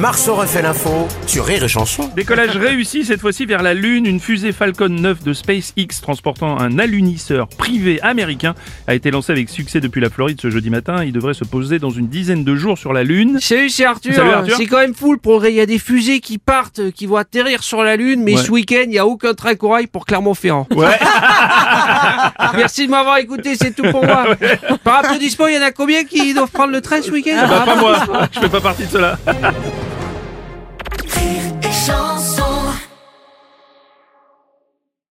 Marceau refait l'info sur Rire et Chanson. Décollage réussi cette fois-ci vers la Lune. Une fusée Falcon 9 de SpaceX transportant un alunisseur privé américain a été lancée avec succès depuis la Floride ce jeudi matin. Il devrait se poser dans une dizaine de jours sur la Lune. Salut, c'est Arthur. Salut, Arthur. C'est quand même fou le progrès. Il y a des fusées qui partent, qui vont atterrir sur la Lune, mais Ouais. ce week-end, il n'y a aucun train corail pour Clermont-Ferrand. Ouais. Merci de m'avoir écouté, c'est tout pour moi. Par applaudissement, il y en a combien qui doivent prendre le train ce week-end? Bah, pas moi. Je fais pas partie de cela. ich